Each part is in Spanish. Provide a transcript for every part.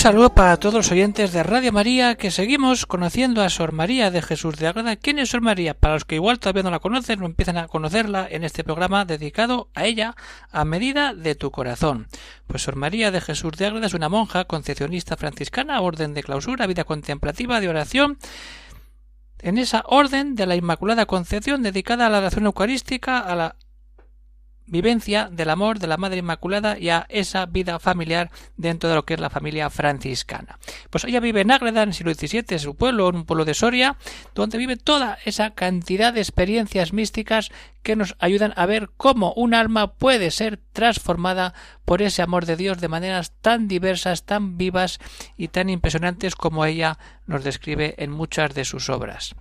Saludo para todos los oyentes de Radio María que seguimos conociendo a Sor María de Jesús de Ágreda. ¿Quién es Sor María? Para los que igual todavía no la conocen o empiezan a conocerla en este programa dedicado a ella a medida de tu corazón. Pues Sor María de Jesús de Ágreda es una monja concepcionista franciscana, orden de clausura, vida contemplativa, de oración, en esa orden de la Inmaculada Concepción dedicada a la oración eucarística, a la vivencia del amor de la Madre Inmaculada y a esa vida familiar dentro de lo que es la familia franciscana. Pues ella vive en Ágreda, en el siglo XVII, en su pueblo, en un pueblo de Soria, donde vive toda esa cantidad de experiencias místicas que nos ayudan a ver cómo un alma puede ser transformada por ese amor de Dios de maneras tan diversas, tan vivas y tan impresionantes como ella nos describe en muchas de sus obras.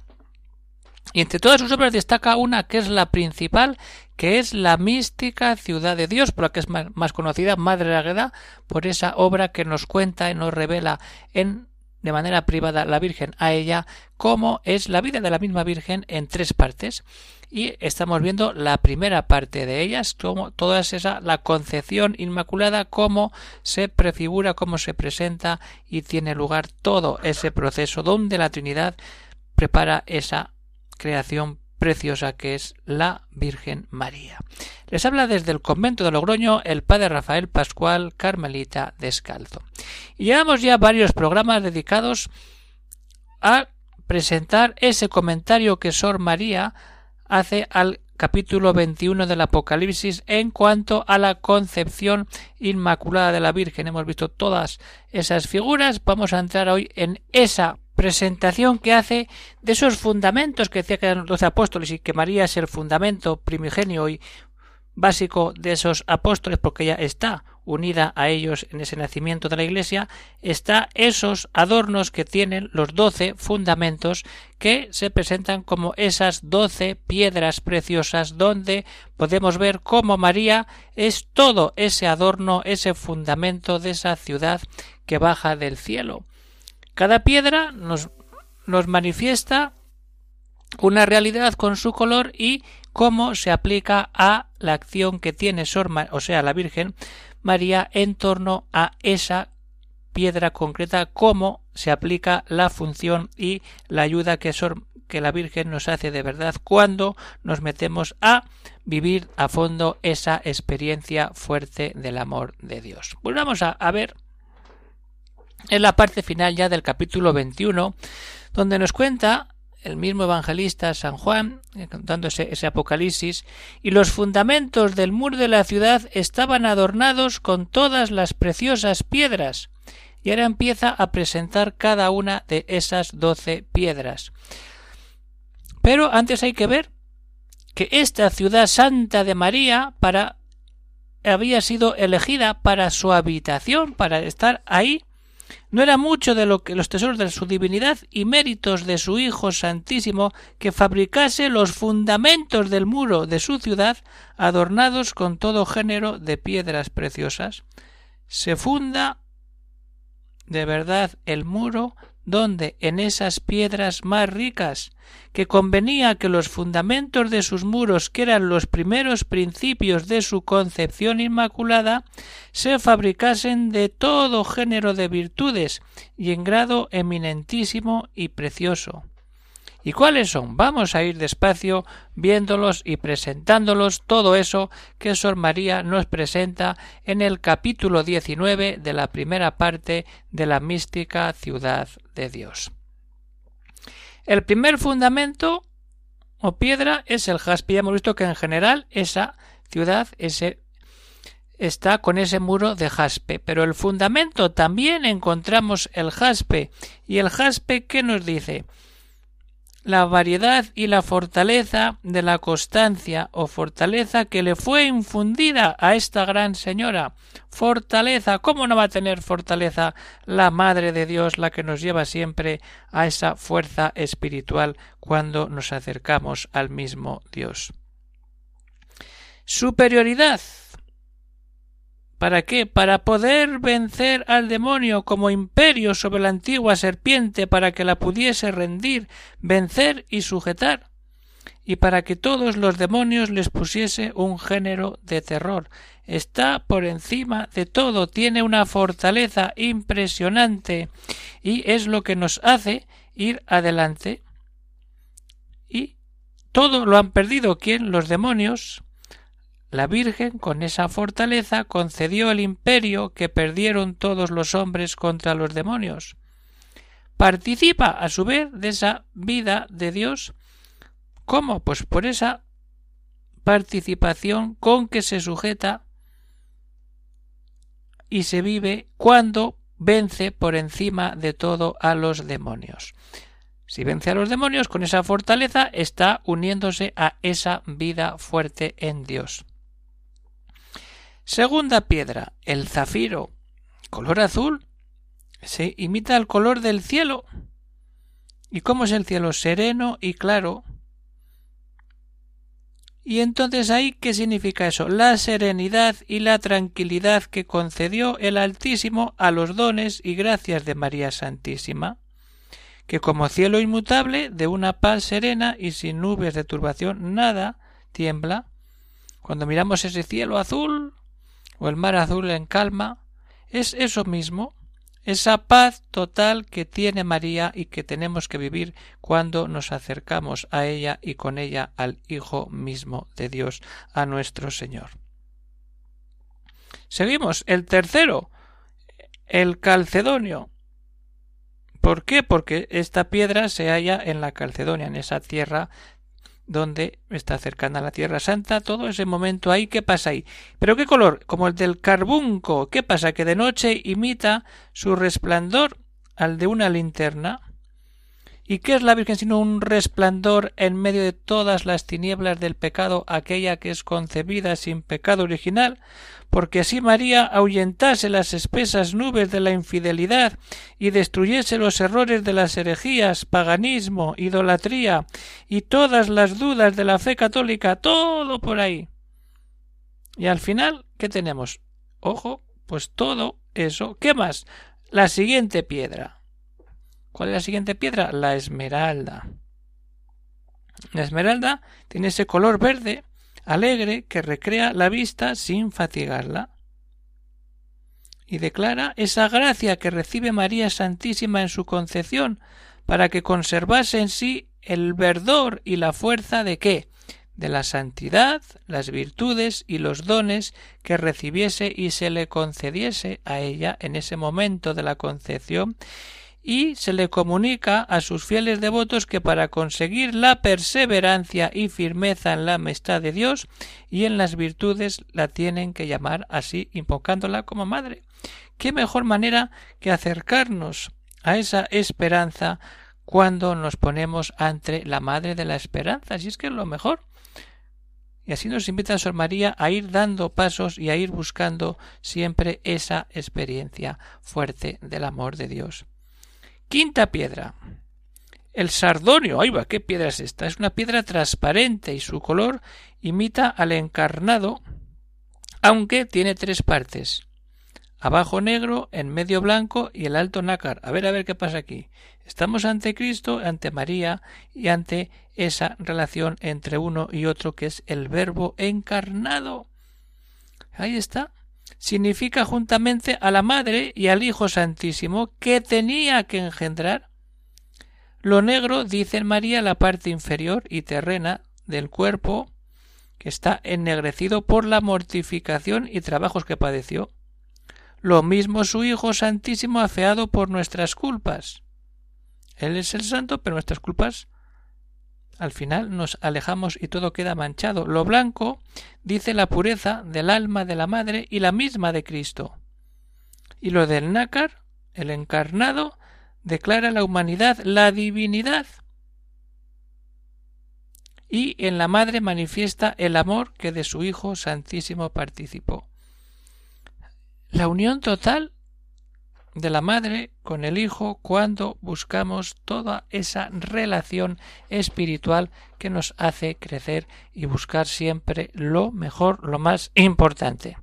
Y entre todas sus obras destaca una que es la principal, que es la mística ciudad de Dios, por la que es más, conocida, Madre Agueda, por esa obra que nos cuenta y nos revela en de manera privada la Virgen a ella cómo es la vida de la misma Virgen en tres partes. Y estamos viendo la primera parte de ellas como toda esa la concepción inmaculada cómo se prefigura cómo se presenta y tiene lugar todo ese proceso donde la Trinidad prepara esa creación preciosa que es la Virgen María. Les habla desde el convento de Logroño el padre Rafael Pascual Carmelita Descalzo. Y llevamos ya varios programas dedicados a presentar ese comentario que Sor María hace al capítulo 21 del Apocalipsis en cuanto a la concepción inmaculada de la Virgen. Hemos visto todas esas figuras. Vamos a entrar hoy en esa presentación que hace de esos fundamentos que decía que eran los doce apóstoles y que María es el fundamento primigenio y básico de esos apóstoles porque ella está unida a ellos en ese nacimiento de la Iglesia, está esos adornos que tienen los doce fundamentos que se presentan como esas doce piedras preciosas donde podemos ver cómo María es todo ese adorno, ese fundamento de esa ciudad que baja del cielo. Cada piedra nos, nos manifiesta una realidad con su color y cómo se aplica a la acción que tiene Sor, o sea, la Virgen María en torno a esa piedra concreta, cómo se aplica la función y la ayuda que, Sor, que la Virgen nos hace de verdad cuando nos metemos a vivir a fondo esa experiencia fuerte del amor de Dios. Pues vamos a, a ver en la parte final ya del capítulo 21, donde nos cuenta el mismo evangelista San Juan, eh, contando ese, ese, apocalipsis, y los fundamentos del muro de la ciudad estaban adornados con todas las preciosas piedras. Y ahora empieza a presentar cada una de esas doce piedras. Pero antes hay que ver que esta ciudad santa de María para había sido elegida para su habitación, para estar ahí no era mucho de lo que los tesoros de su divinidad y méritos de su Hijo Santísimo que fabricase los fundamentos del muro de su ciudad adornados con todo género de piedras preciosas. Se funda de verdad el muro donde en esas piedras más ricas, que convenía que los fundamentos de sus muros, que eran los primeros principios de su concepción inmaculada, se fabricasen de todo género de virtudes y en grado eminentísimo y precioso. ¿Y cuáles son? Vamos a ir despacio viéndolos y presentándolos todo eso que Sor María nos presenta en el capítulo 19 de la primera parte de la mística ciudad de Dios. El primer fundamento o piedra es el jaspe. Ya hemos visto que en general esa ciudad está con ese muro de jaspe. Pero el fundamento también encontramos el jaspe. ¿Y el jaspe qué nos dice? La variedad y la fortaleza de la constancia o fortaleza que le fue infundida a esta gran señora. Fortaleza. ¿Cómo no va a tener fortaleza la Madre de Dios, la que nos lleva siempre a esa fuerza espiritual cuando nos acercamos al mismo Dios? Superioridad. ¿Para qué? Para poder vencer al demonio como imperio sobre la antigua serpiente, para que la pudiese rendir, vencer y sujetar, y para que todos los demonios les pusiese un género de terror. Está por encima de todo, tiene una fortaleza impresionante, y es lo que nos hace ir adelante. Y todo lo han perdido. ¿Quién? Los demonios la Virgen, con esa fortaleza, concedió el imperio que perdieron todos los hombres contra los demonios. Participa, a su vez, de esa vida de Dios. ¿Cómo? Pues por esa participación con que se sujeta y se vive cuando vence por encima de todo a los demonios. Si vence a los demonios con esa fortaleza, está uniéndose a esa vida fuerte en Dios. Segunda piedra, el zafiro, color azul, se imita el color del cielo. ¿Y cómo es el cielo? Sereno y claro. Y entonces ahí, ¿qué significa eso? La serenidad y la tranquilidad que concedió el Altísimo a los dones y gracias de María Santísima, que como cielo inmutable, de una paz serena y sin nubes de turbación, nada tiembla. Cuando miramos ese cielo azul, o el mar azul en calma, es eso mismo, esa paz total que tiene María y que tenemos que vivir cuando nos acercamos a ella y con ella al Hijo mismo de Dios, a nuestro Señor. Seguimos. El tercero, el calcedonio. ¿Por qué? Porque esta piedra se halla en la Calcedonia, en esa tierra donde está cercana a la Tierra Santa, todo ese momento ahí, ¿qué pasa ahí? ¿Pero qué color? Como el del carbunco. ¿Qué pasa? Que de noche imita su resplandor al de una linterna. ¿Y qué es la Virgen sino un resplandor en medio de todas las tinieblas del pecado, aquella que es concebida sin pecado original? Porque así María ahuyentase las espesas nubes de la infidelidad y destruyese los errores de las herejías, paganismo, idolatría y todas las dudas de la fe católica, todo por ahí. Y al final, ¿qué tenemos? Ojo, pues todo eso. ¿Qué más? La siguiente piedra ¿Cuál es la siguiente piedra? La esmeralda. La esmeralda tiene ese color verde alegre que recrea la vista sin fatigarla. Y declara esa gracia que recibe María Santísima en su concepción para que conservase en sí el verdor y la fuerza de qué? de la santidad, las virtudes y los dones que recibiese y se le concediese a ella en ese momento de la concepción y se le comunica a sus fieles devotos que para conseguir la perseverancia y firmeza en la amistad de Dios y en las virtudes la tienen que llamar así, invocándola como madre. ¿Qué mejor manera que acercarnos a esa esperanza cuando nos ponemos ante la madre de la esperanza? Si es que es lo mejor. Y así nos invita a Sor María a ir dando pasos y a ir buscando siempre esa experiencia fuerte del amor de Dios. Quinta piedra. El sardonio. ¡Ay va! ¿Qué piedra es esta? Es una piedra transparente y su color imita al encarnado, aunque tiene tres partes. Abajo negro, en medio blanco y el alto nácar. A ver, a ver qué pasa aquí. Estamos ante Cristo, ante María y ante esa relación entre uno y otro que es el verbo encarnado. Ahí está significa juntamente a la Madre y al Hijo Santísimo que tenía que engendrar. Lo negro dice María la parte inferior y terrena del cuerpo que está ennegrecido por la mortificación y trabajos que padeció. Lo mismo su Hijo Santísimo afeado por nuestras culpas. Él es el santo, pero nuestras culpas al final nos alejamos y todo queda manchado. Lo blanco dice la pureza del alma de la madre y la misma de Cristo. Y lo del nácar, el encarnado, declara la humanidad, la divinidad. Y en la madre manifiesta el amor que de su Hijo Santísimo participó. La unión total de la madre con el hijo cuando buscamos toda esa relación espiritual que nos hace crecer y buscar siempre lo mejor, lo más importante.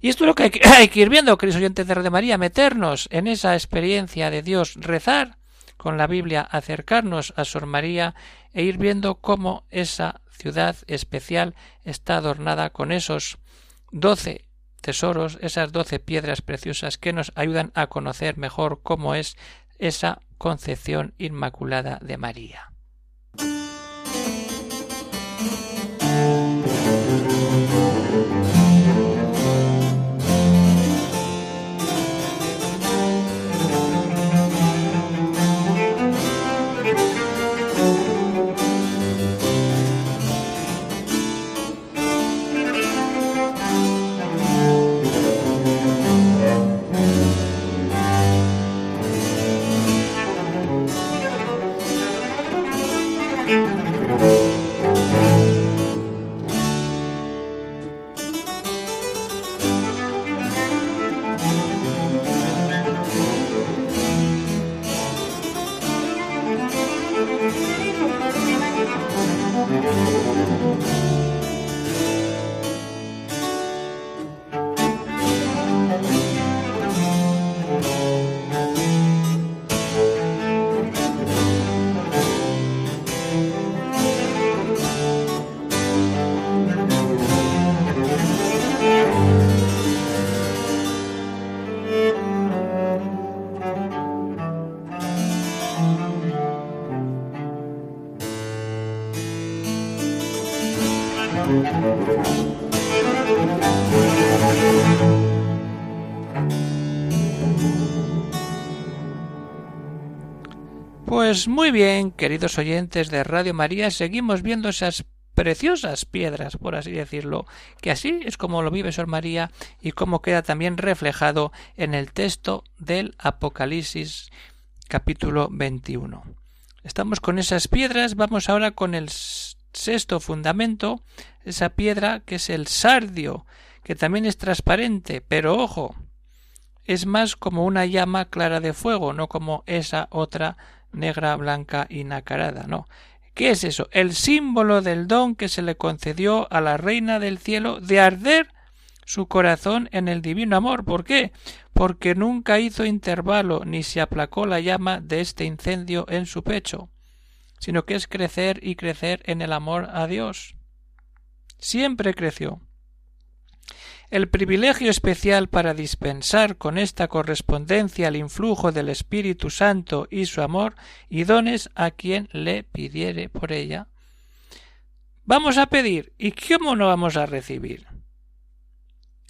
Y esto es lo que hay que, ir viendo, queridos oyentes de Radio María, meternos en esa experiencia de Dios, rezar con la Biblia, acercarnos a Sor María e ir viendo cómo esa ciudad especial está adornada con esos doce tesoros, esas doce piedras preciosas que nos ayudan a conocer mejor cómo es esa concepción inmaculada de María. Pues muy bien, queridos oyentes de Radio María, seguimos viendo esas preciosas piedras, por así decirlo, que así es como lo vive Sor María y como queda también reflejado en el texto del Apocalipsis capítulo 21. Estamos con esas piedras, vamos ahora con el sexto fundamento, esa piedra que es el sardio, que también es transparente, pero ojo, es más como una llama clara de fuego, no como esa otra negra, blanca y nacarada, no. ¿Qué es eso? El símbolo del don que se le concedió a la reina del cielo de arder su corazón en el divino amor. ¿Por qué? Porque nunca hizo intervalo ni se aplacó la llama de este incendio en su pecho, sino que es crecer y crecer en el amor a Dios. Siempre creció. El privilegio especial para dispensar con esta correspondencia el influjo del Espíritu Santo y su amor y dones a quien le pidiere por ella. Vamos a pedir, ¿y cómo no vamos a recibir?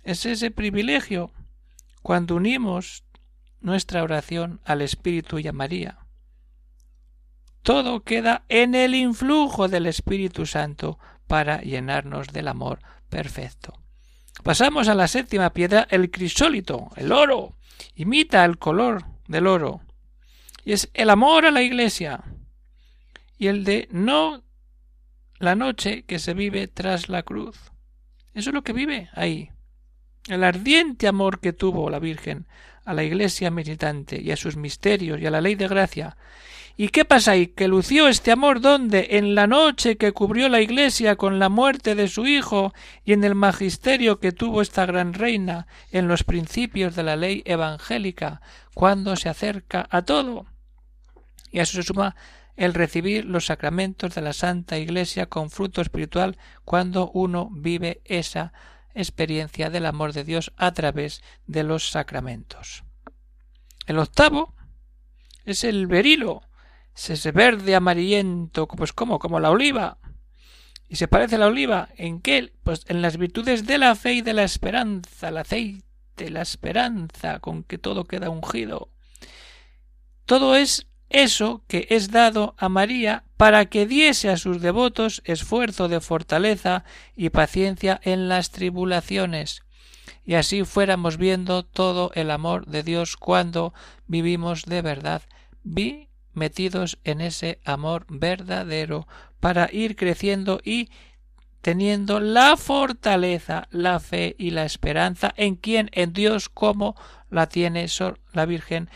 Es ese privilegio cuando unimos nuestra oración al Espíritu y a María. Todo queda en el influjo del Espíritu Santo para llenarnos del amor perfecto. Pasamos a la séptima piedra, el crisólito, el oro. Imita el color del oro. Y es el amor a la iglesia. Y el de no la noche que se vive tras la cruz. Eso es lo que vive ahí. El ardiente amor que tuvo la Virgen a la iglesia militante y a sus misterios y a la ley de gracia ¿Y qué pasa ahí? ¿Que lució este amor donde? En la noche que cubrió la iglesia con la muerte de su hijo y en el magisterio que tuvo esta gran reina en los principios de la ley evangélica, cuando se acerca a todo. Y a eso se suma el recibir los sacramentos de la Santa Iglesia con fruto espiritual cuando uno vive esa experiencia del amor de Dios a través de los sacramentos. El octavo es el berilo, es verde amarillento, pues como, como la oliva. ¿Y se parece a la oliva? ¿En qué? Pues en las virtudes de la fe y de la esperanza, el aceite, la esperanza, con que todo queda ungido. Todo es eso que es dado a María para que diese a sus devotos esfuerzo de fortaleza y paciencia en las tribulaciones, y así fuéramos viendo todo el amor de Dios cuando vivimos de verdad. Vi metidos en ese amor verdadero para ir creciendo y teniendo la fortaleza, la fe y la esperanza en quien, en Dios, como la tiene la Virgen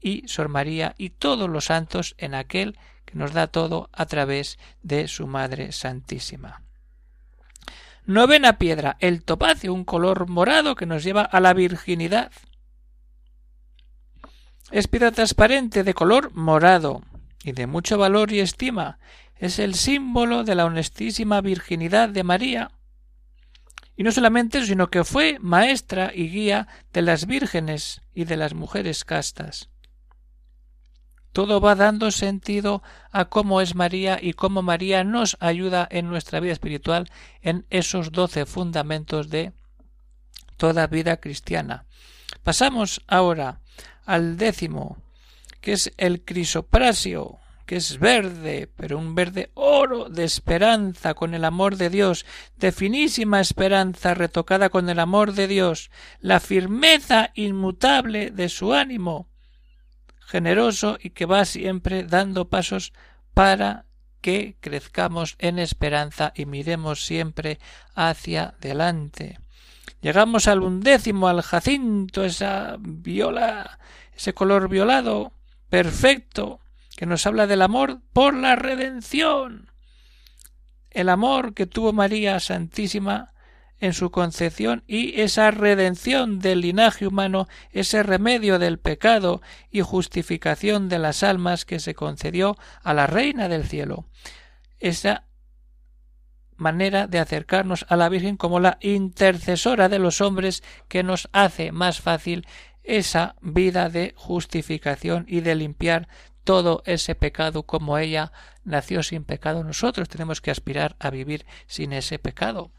y Sor María y todos los santos en aquel que nos da todo a través de su Madre Santísima. Novena piedra, el topacio, un color morado que nos lleva a la virginidad. Es piedra transparente de color morado y de mucho valor y estima. Es el símbolo de la honestísima virginidad de María. Y no solamente eso, sino que fue maestra y guía de las vírgenes y de las mujeres castas. Todo va dando sentido a cómo es María y cómo María nos ayuda en nuestra vida espiritual en esos doce fundamentos de toda vida cristiana. Pasamos ahora al décimo, que es el crisoprasio, que es verde, pero un verde oro de esperanza con el amor de Dios, de finísima esperanza retocada con el amor de Dios, la firmeza inmutable de su ánimo, generoso y que va siempre dando pasos para que crezcamos en esperanza y miremos siempre hacia delante. Llegamos al undécimo, al jacinto, esa viola, ese color violado, perfecto, que nos habla del amor por la redención. El amor que tuvo María Santísima en su concepción y esa redención del linaje humano, ese remedio del pecado y justificación de las almas que se concedió a la Reina del Cielo. Esa manera de acercarnos a la Virgen como la intercesora de los hombres que nos hace más fácil esa vida de justificación y de limpiar todo ese pecado como ella nació sin pecado. Nosotros tenemos que aspirar a vivir sin ese pecado.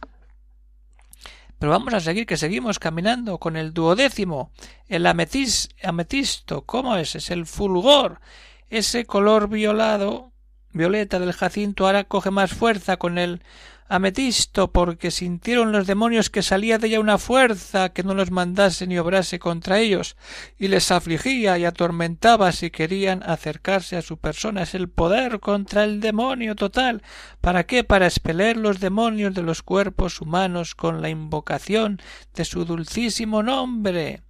Pero vamos a seguir, que seguimos caminando con el duodécimo, el ametis, ametisto. ¿Cómo es? Es el fulgor. Ese color violado, violeta del jacinto, ahora coge más fuerza con el ametisto, porque sintieron los demonios que salía de ella una fuerza que no los mandase ni obrase contra ellos, y les afligía y atormentaba si querían acercarse a su persona. Es el poder contra el demonio total. ¿Para qué? Para expeler los demonios de los cuerpos humanos con la invocación de su dulcísimo nombre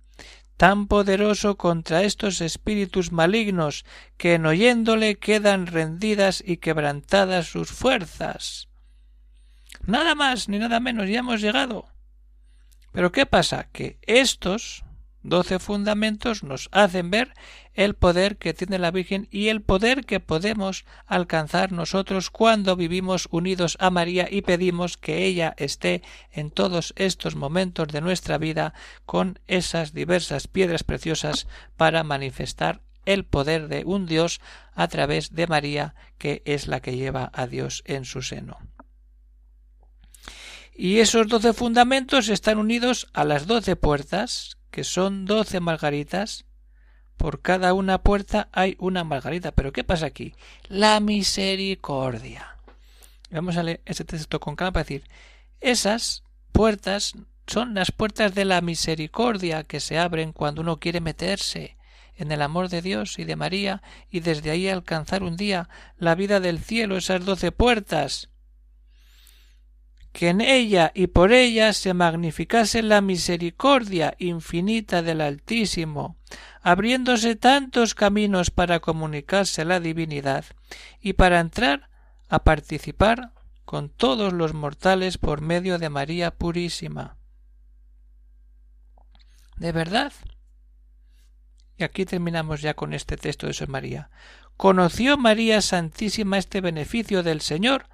tan poderoso contra estos espíritus malignos que en oyéndole quedan rendidas y quebrantadas sus fuerzas. Nada más ni nada menos, ya hemos llegado. Pero ¿qué pasa? Que estos doce fundamentos nos hacen ver el poder que tiene la Virgen y el poder que podemos alcanzar nosotros cuando vivimos unidos a María y pedimos que ella esté en todos estos momentos de nuestra vida con esas diversas piedras preciosas para manifestar el poder de un Dios a través de María, que es la que lleva a Dios en su seno. Y esos doce fundamentos están unidos a las doce puertas, que son doce margaritas. Por cada una puerta hay una margarita. Pero ¿qué pasa aquí? La misericordia. Vamos a leer este texto con calma para decir, esas puertas son las puertas de la misericordia que se abren cuando uno quiere meterse en el amor de Dios y de María y desde ahí alcanzar un día la vida del cielo, esas doce puertas que en ella y por ella se magnificase la misericordia infinita del Altísimo, abriéndose tantos caminos para comunicarse la divinidad y para entrar a participar con todos los mortales por medio de María Purísima. ¿De verdad? Y aquí terminamos ya con este texto de San María. Conoció María Santísima este beneficio del Señor,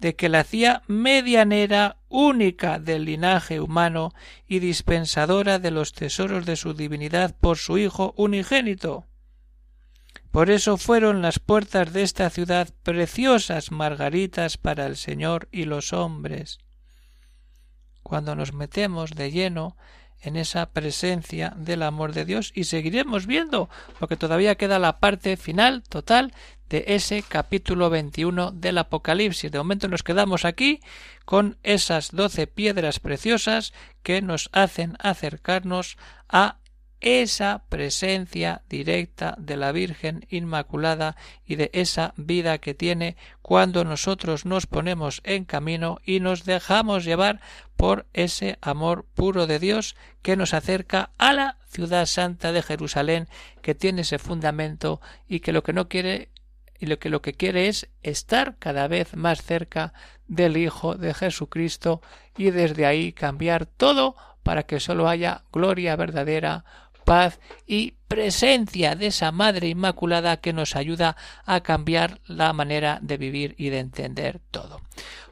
de que la hacía medianera única del linaje humano y dispensadora de los tesoros de su divinidad por su Hijo unigénito. Por eso fueron las puertas de esta ciudad preciosas margaritas para el Señor y los hombres. Cuando nos metemos de lleno en esa presencia del amor de Dios y seguiremos viendo, porque todavía queda la parte final total de ese capítulo 21 del Apocalipsis. De momento nos quedamos aquí con esas doce piedras preciosas que nos hacen acercarnos a esa presencia directa de la Virgen Inmaculada y de esa vida que tiene cuando nosotros nos ponemos en camino y nos dejamos llevar por ese amor puro de Dios que nos acerca a la ciudad santa de Jerusalén que tiene ese fundamento y que lo que no quiere y lo que lo que quiere es estar cada vez más cerca del Hijo de Jesucristo y desde ahí cambiar todo para que solo haya gloria verdadera, paz y presencia de esa Madre Inmaculada que nos ayuda a cambiar la manera de vivir y de entender todo.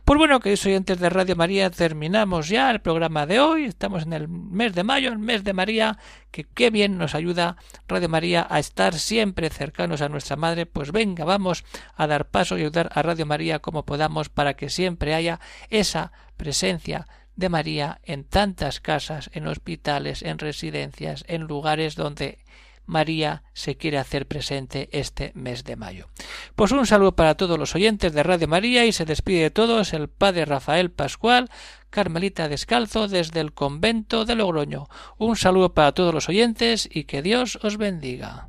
Pues bueno, queridos oyentes de Radio María, terminamos ya el programa de hoy. Estamos en el mes de mayo, el mes de María, que qué bien nos ayuda Radio María a estar siempre cercanos a nuestra Madre. Pues venga, vamos a dar paso y ayudar a Radio María como podamos para que siempre haya esa presencia de María en tantas casas, en hospitales, en residencias, en lugares donde María se quiere hacer presente este mes de mayo. Pues un saludo para todos los oyentes de Radio María y se despide de todos el padre Rafael Pascual, Carmelita Descalzo desde el convento de Logroño. Un saludo para todos los oyentes y que Dios os bendiga.